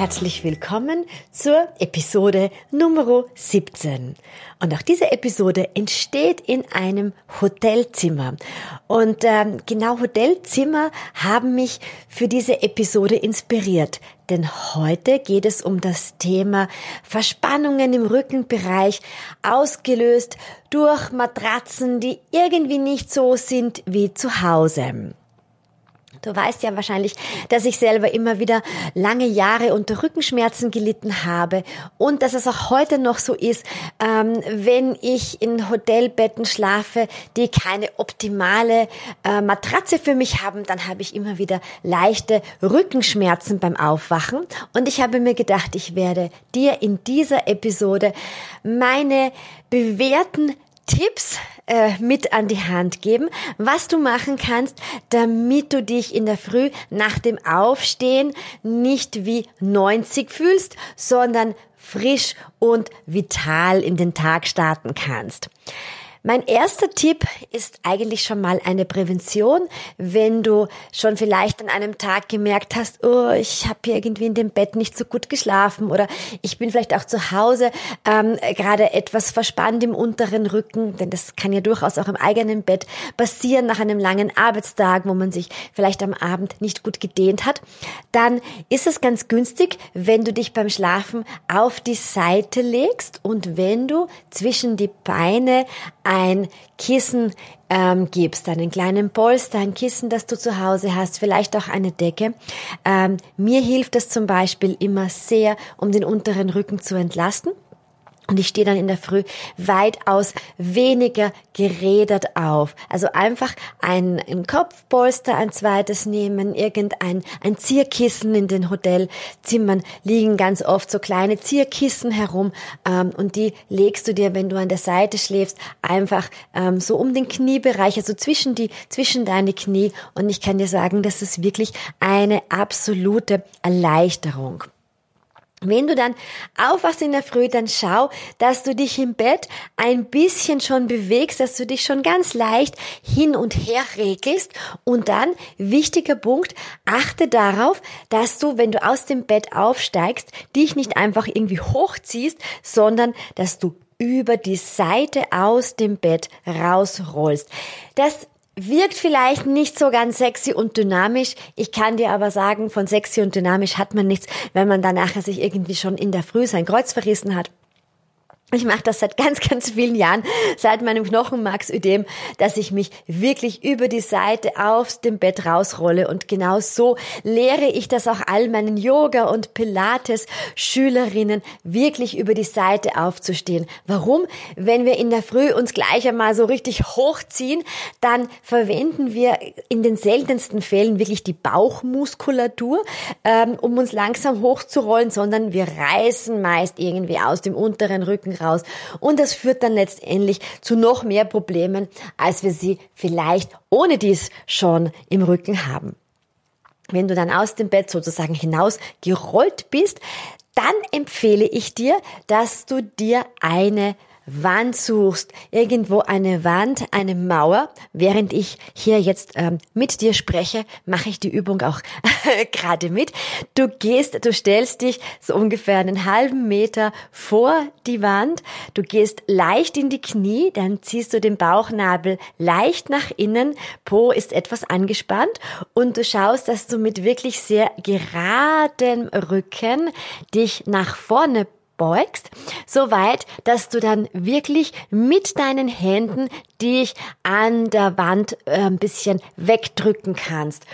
Herzlich willkommen zur Episode Nummer 17. Und auch diese Episode entsteht in einem Hotelzimmer. Und ähm, genau Hotelzimmer haben mich für diese Episode inspiriert. Denn heute geht es um das Thema Verspannungen im Rückenbereich, ausgelöst durch Matratzen, die irgendwie nicht so sind wie zu Hause. Du weißt ja wahrscheinlich, dass ich selber immer wieder lange Jahre unter Rückenschmerzen gelitten habe und dass es auch heute noch so ist, ähm, wenn ich in Hotelbetten schlafe, die keine optimale äh, Matratze für mich haben, dann habe ich immer wieder leichte Rückenschmerzen beim Aufwachen. Und ich habe mir gedacht, ich werde dir in dieser Episode meine bewährten Tipps äh, mit an die Hand geben, was du machen kannst, damit du dich in der Früh nach dem Aufstehen nicht wie 90 fühlst, sondern frisch und vital in den Tag starten kannst. Mein erster Tipp ist eigentlich schon mal eine Prävention, wenn du schon vielleicht an einem Tag gemerkt hast, oh, ich habe hier irgendwie in dem Bett nicht so gut geschlafen oder ich bin vielleicht auch zu Hause ähm, gerade etwas verspannt im unteren Rücken, denn das kann ja durchaus auch im eigenen Bett passieren nach einem langen Arbeitstag, wo man sich vielleicht am Abend nicht gut gedehnt hat, dann ist es ganz günstig, wenn du dich beim Schlafen auf die Seite legst und wenn du zwischen die Beine ein Kissen ähm, gibst, einen kleinen Polster, ein Kissen, das du zu Hause hast, vielleicht auch eine Decke. Ähm, mir hilft es zum Beispiel immer sehr, um den unteren Rücken zu entlasten. Und ich stehe dann in der Früh weitaus weniger gerädert auf. Also einfach ein, ein Kopfpolster, ein zweites nehmen, irgendein ein Zierkissen in den Hotelzimmern liegen ganz oft so kleine Zierkissen herum ähm, und die legst du dir, wenn du an der Seite schläfst, einfach ähm, so um den Kniebereich, also zwischen die zwischen deine Knie. Und ich kann dir sagen, das ist wirklich eine absolute Erleichterung. Wenn du dann aufwachst in der Früh, dann schau, dass du dich im Bett ein bisschen schon bewegst, dass du dich schon ganz leicht hin und her regelst. Und dann, wichtiger Punkt, achte darauf, dass du, wenn du aus dem Bett aufsteigst, dich nicht einfach irgendwie hochziehst, sondern dass du über die Seite aus dem Bett rausrollst. Das wirkt vielleicht nicht so ganz sexy und dynamisch. Ich kann dir aber sagen, von sexy und dynamisch hat man nichts, wenn man dann nachher sich irgendwie schon in der Früh sein Kreuz verrissen hat ich mache das seit ganz, ganz vielen Jahren, seit meinem Knochenmarksödem, dass ich mich wirklich über die Seite aus dem Bett rausrolle. Und genau so lehre ich das auch all meinen Yoga- und Pilates-Schülerinnen, wirklich über die Seite aufzustehen. Warum? Wenn wir in der Früh uns gleich einmal so richtig hochziehen, dann verwenden wir in den seltensten Fällen wirklich die Bauchmuskulatur, ähm, um uns langsam hochzurollen, sondern wir reißen meist irgendwie aus dem unteren Rücken raus. Und das führt dann letztendlich zu noch mehr Problemen, als wir sie vielleicht ohne dies schon im Rücken haben. Wenn du dann aus dem Bett sozusagen hinaus gerollt bist, dann empfehle ich dir, dass du dir eine Wand suchst, irgendwo eine Wand, eine Mauer. Während ich hier jetzt ähm, mit dir spreche, mache ich die Übung auch gerade mit. Du gehst, du stellst dich so ungefähr einen halben Meter vor die Wand. Du gehst leicht in die Knie, dann ziehst du den Bauchnabel leicht nach innen. Po ist etwas angespannt und du schaust, dass du mit wirklich sehr geradem Rücken dich nach vorne beugst, so weit, dass du dann wirklich mit deinen Händen dich an der Wand äh, ein bisschen wegdrücken kannst.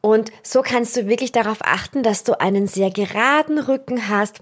Und so kannst du wirklich darauf achten, dass du einen sehr geraden Rücken hast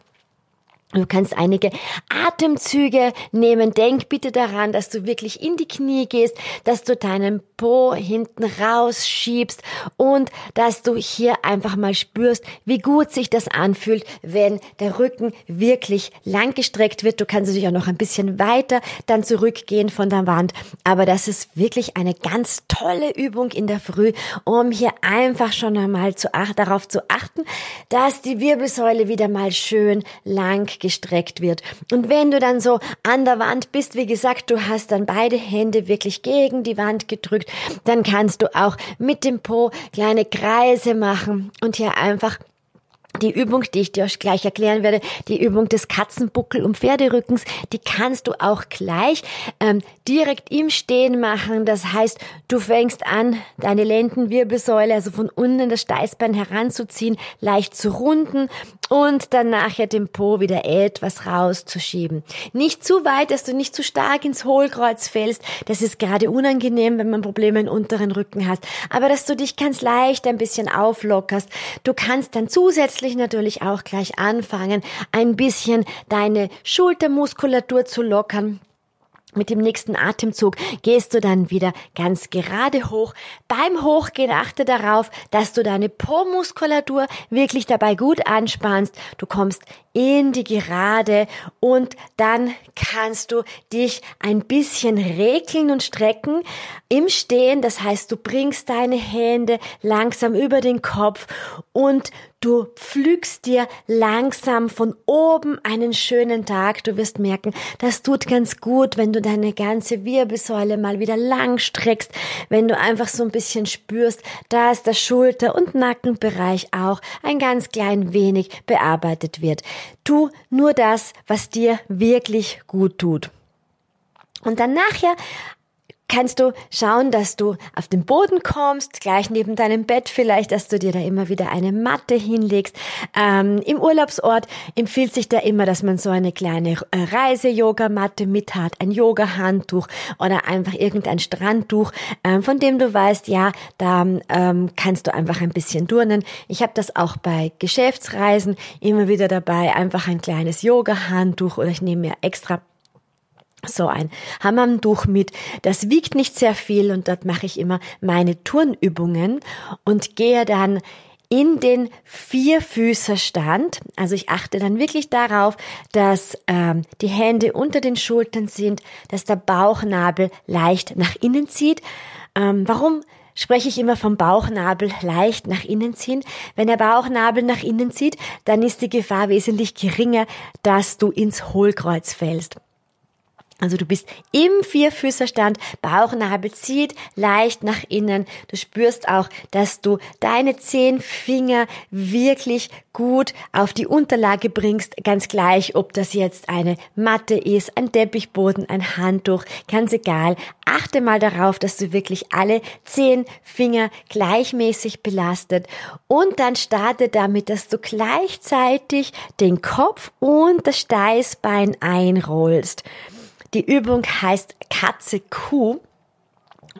Du kannst einige Atemzüge nehmen. Denk bitte daran, dass du wirklich in die Knie gehst, dass du deinen Po hinten rausschiebst und dass du hier einfach mal spürst, wie gut sich das anfühlt, wenn der Rücken wirklich lang gestreckt wird. Du kannst natürlich auch noch ein bisschen weiter dann zurückgehen von der Wand. Aber das ist wirklich eine ganz tolle Übung in der Früh, um hier einfach schon einmal zu, darauf zu achten, dass die Wirbelsäule wieder mal schön lang gestreckt wird. Und wenn du dann so an der Wand bist, wie gesagt, du hast dann beide Hände wirklich gegen die Wand gedrückt, dann kannst du auch mit dem Po kleine Kreise machen und hier einfach die Übung, die ich dir gleich erklären werde, die Übung des Katzenbuckel- und Pferderückens, die kannst du auch gleich ähm, direkt im Stehen machen. Das heißt, du fängst an, deine Lendenwirbelsäule, also von unten das Steißbein heranzuziehen, leicht zu runden und dann nachher den Po wieder etwas rauszuschieben. Nicht zu weit, dass du nicht zu stark ins Hohlkreuz fällst. Das ist gerade unangenehm, wenn man Probleme im unteren Rücken hast. Aber dass du dich ganz leicht ein bisschen auflockerst. Du kannst dann zusätzlich natürlich auch gleich anfangen, ein bisschen deine Schultermuskulatur zu lockern. Mit dem nächsten Atemzug gehst du dann wieder ganz gerade hoch. Beim Hochgehen achte darauf, dass du deine Po-Muskulatur wirklich dabei gut anspannst. Du kommst in die Gerade und dann kannst du dich ein bisschen regeln und strecken im Stehen. Das heißt, du bringst deine Hände langsam über den Kopf und Du pflügst dir langsam von oben einen schönen Tag. Du wirst merken, das tut ganz gut, wenn du deine ganze Wirbelsäule mal wieder lang streckst, wenn du einfach so ein bisschen spürst, dass der Schulter- und Nackenbereich auch ein ganz klein wenig bearbeitet wird. Tu nur das, was dir wirklich gut tut. Und dann nachher kannst du schauen, dass du auf den Boden kommst, gleich neben deinem Bett vielleicht, dass du dir da immer wieder eine Matte hinlegst. Ähm, Im Urlaubsort empfiehlt sich da immer, dass man so eine kleine äh, Reise-Yoga-Matte mit hat, ein Yoga-Handtuch oder einfach irgendein Strandtuch, ähm, von dem du weißt, ja, da ähm, kannst du einfach ein bisschen turnen. Ich habe das auch bei Geschäftsreisen immer wieder dabei, einfach ein kleines Yoga-Handtuch oder ich nehme mir extra so ein Hammamtuch mit. Das wiegt nicht sehr viel und dort mache ich immer meine Turnübungen und gehe dann in den Vierfüßerstand. Also ich achte dann wirklich darauf, dass ähm, die Hände unter den Schultern sind, dass der Bauchnabel leicht nach innen zieht. Ähm, warum spreche ich immer vom Bauchnabel leicht nach innen ziehen. Wenn der Bauchnabel nach innen zieht, dann ist die Gefahr wesentlich geringer, dass du ins Hohlkreuz fällst. Also du bist im Vierfüßerstand, Bauchnabel zieht leicht nach innen. Du spürst auch, dass du deine zehn Finger wirklich gut auf die Unterlage bringst, ganz gleich, ob das jetzt eine Matte ist, ein Teppichboden, ein Handtuch, ganz egal. Achte mal darauf, dass du wirklich alle zehn Finger gleichmäßig belastet und dann starte damit, dass du gleichzeitig den Kopf und das Steißbein einrollst. Die Übung heißt Katze Kuh.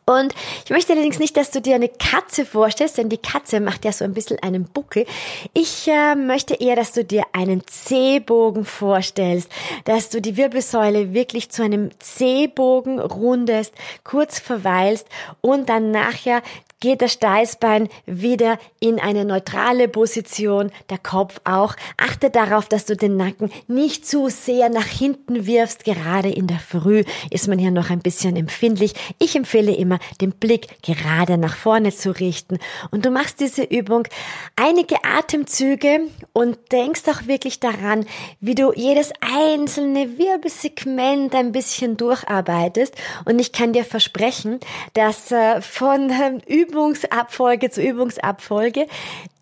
Und ich möchte allerdings nicht, dass du dir eine Katze vorstellst, denn die Katze macht ja so ein bisschen einen Buckel. Ich äh, möchte eher, dass du dir einen C-Bogen vorstellst, dass du die Wirbelsäule wirklich zu einem C-Bogen rundest, kurz verweilst und dann nachher geht das Steißbein wieder in eine neutrale Position, der Kopf auch. Achte darauf, dass du den Nacken nicht zu sehr nach hinten wirfst. Gerade in der Früh ist man hier noch ein bisschen empfindlich. Ich empfehle immer, den Blick gerade nach vorne zu richten. Und du machst diese Übung einige Atemzüge und denkst auch wirklich daran, wie du jedes einzelne Wirbelsegment ein bisschen durcharbeitest. Und ich kann dir versprechen, dass äh, von Übungen Übungsabfolge zu Übungsabfolge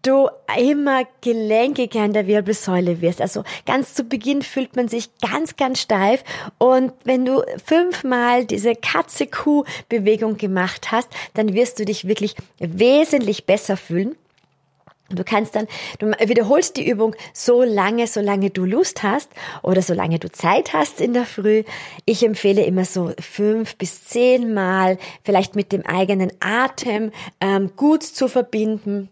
du immer gelenkiger in der Wirbelsäule wirst. Also ganz zu Beginn fühlt man sich ganz, ganz steif und wenn du fünfmal diese Katze-Kuh-Bewegung gemacht hast, dann wirst du dich wirklich wesentlich besser fühlen. Du kannst dann, du wiederholst die Übung so lange, solange du Lust hast oder solange du Zeit hast in der Früh. Ich empfehle immer so fünf bis zehn Mal, vielleicht mit dem eigenen Atem ähm, gut zu verbinden.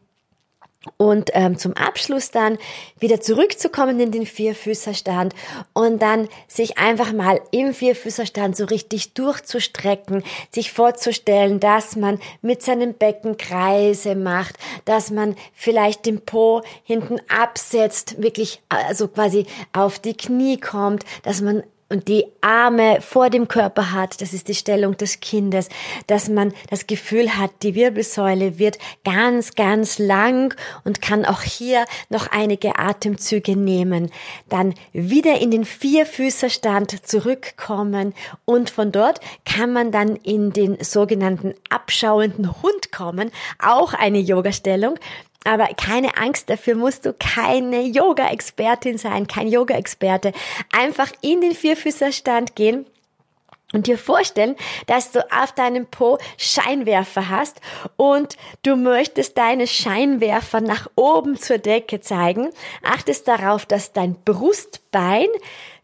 Und ähm, zum Abschluss dann wieder zurückzukommen in den Vierfüßerstand und dann sich einfach mal im Vierfüßerstand so richtig durchzustrecken, sich vorzustellen, dass man mit seinem Becken Kreise macht, dass man vielleicht den Po hinten absetzt, wirklich also quasi auf die Knie kommt, dass man und die Arme vor dem Körper hat, das ist die Stellung des Kindes, dass man das Gefühl hat, die Wirbelsäule wird ganz, ganz lang und kann auch hier noch einige Atemzüge nehmen. Dann wieder in den Vierfüßerstand zurückkommen und von dort kann man dann in den sogenannten abschauenden Hund kommen, auch eine Yoga-Stellung. Aber keine Angst, dafür musst du keine Yoga-Expertin sein, kein Yoga-Experte. Einfach in den Vierfüßerstand gehen und dir vorstellen, dass du auf deinem Po Scheinwerfer hast und du möchtest deine Scheinwerfer nach oben zur Decke zeigen. Achtest darauf, dass dein Brustbein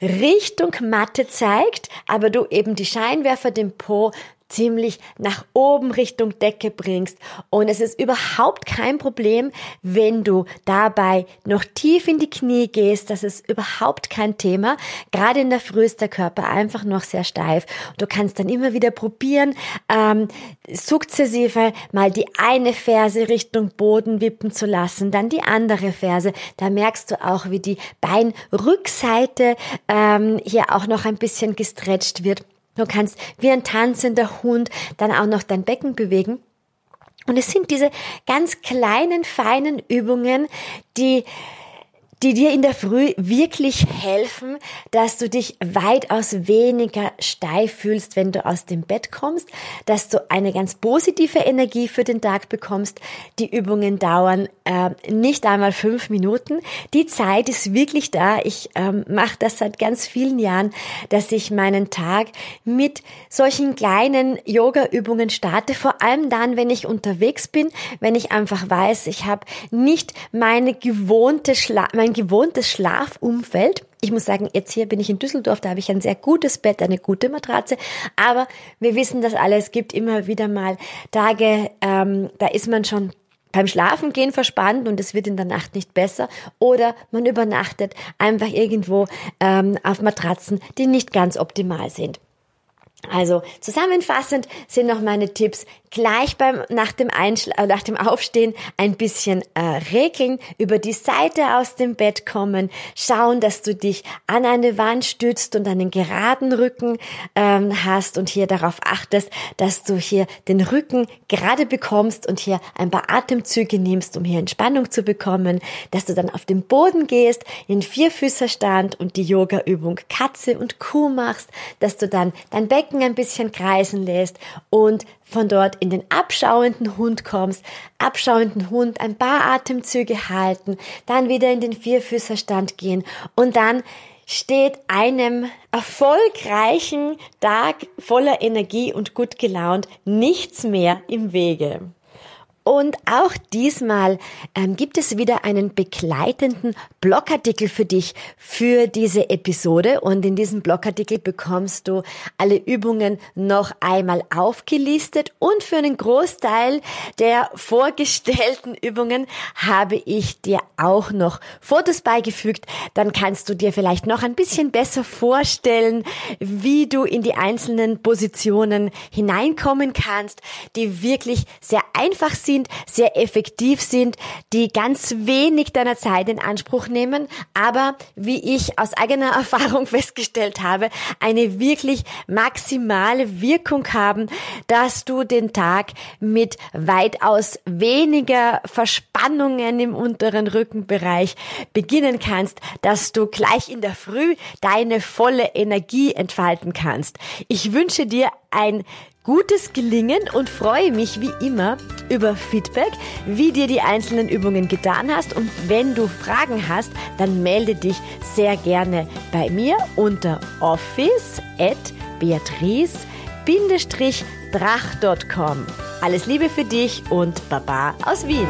Richtung Matte zeigt, aber du eben die Scheinwerfer dem Po ziemlich nach oben Richtung Decke bringst. Und es ist überhaupt kein Problem, wenn du dabei noch tief in die Knie gehst. Das ist überhaupt kein Thema. Gerade in der Früh ist der Körper einfach noch sehr steif. Du kannst dann immer wieder probieren, ähm, sukzessive mal die eine Ferse Richtung Boden wippen zu lassen, dann die andere Ferse. Da merkst du auch, wie die Beinrückseite ähm, hier auch noch ein bisschen gestretcht wird. Du kannst wie ein tanzender Hund dann auch noch dein Becken bewegen. Und es sind diese ganz kleinen, feinen Übungen, die die dir in der Früh wirklich helfen, dass du dich weitaus weniger steif fühlst, wenn du aus dem Bett kommst, dass du eine ganz positive Energie für den Tag bekommst. Die Übungen dauern äh, nicht einmal fünf Minuten. Die Zeit ist wirklich da. Ich ähm, mache das seit ganz vielen Jahren, dass ich meinen Tag mit solchen kleinen Yoga-Übungen starte. Vor allem dann, wenn ich unterwegs bin, wenn ich einfach weiß, ich habe nicht meine gewohnte Schla mein gewohntes Schlafumfeld. Ich muss sagen, jetzt hier bin ich in Düsseldorf, da habe ich ein sehr gutes Bett, eine gute Matratze. Aber wir wissen das alle, es gibt immer wieder mal Tage, ähm, da ist man schon beim Schlafengehen verspannt und es wird in der Nacht nicht besser oder man übernachtet einfach irgendwo ähm, auf Matratzen, die nicht ganz optimal sind. Also zusammenfassend sind noch meine Tipps gleich beim nach dem Einschla äh, nach dem Aufstehen ein bisschen äh, regeln, über die Seite aus dem Bett kommen, schauen, dass du dich an eine Wand stützt und einen geraden Rücken ähm, hast und hier darauf achtest, dass du hier den Rücken gerade bekommst und hier ein paar Atemzüge nimmst, um hier Entspannung zu bekommen, dass du dann auf den Boden gehst, in Vierfüßerstand und die Yoga-Übung Katze und Kuh machst, dass du dann dein Becken Becken ein bisschen kreisen lässt und von dort in den abschauenden Hund kommst, abschauenden Hund ein paar Atemzüge halten, dann wieder in den Vierfüßerstand gehen und dann steht einem erfolgreichen Tag voller Energie und gut gelaunt nichts mehr im Wege. Und auch diesmal ähm, gibt es wieder einen begleitenden Blogartikel für dich für diese Episode. Und in diesem Blogartikel bekommst du alle Übungen noch einmal aufgelistet. Und für einen Großteil der vorgestellten Übungen habe ich dir auch noch Fotos beigefügt. Dann kannst du dir vielleicht noch ein bisschen besser vorstellen, wie du in die einzelnen Positionen hineinkommen kannst, die wirklich sehr einfach sind sind, sehr effektiv sind, die ganz wenig deiner Zeit in Anspruch nehmen, aber wie ich aus eigener Erfahrung festgestellt habe, eine wirklich maximale Wirkung haben, dass du den Tag mit weitaus weniger Verspannungen im unteren Rückenbereich beginnen kannst, dass du gleich in der Früh deine volle Energie entfalten kannst. Ich wünsche dir ein gutes Gelingen und freue mich wie immer über Feedback, wie dir die einzelnen Übungen getan hast. Und wenn du Fragen hast, dann melde dich sehr gerne bei mir unter office at beatrice-drach.com. Alles Liebe für dich und Baba aus Wien.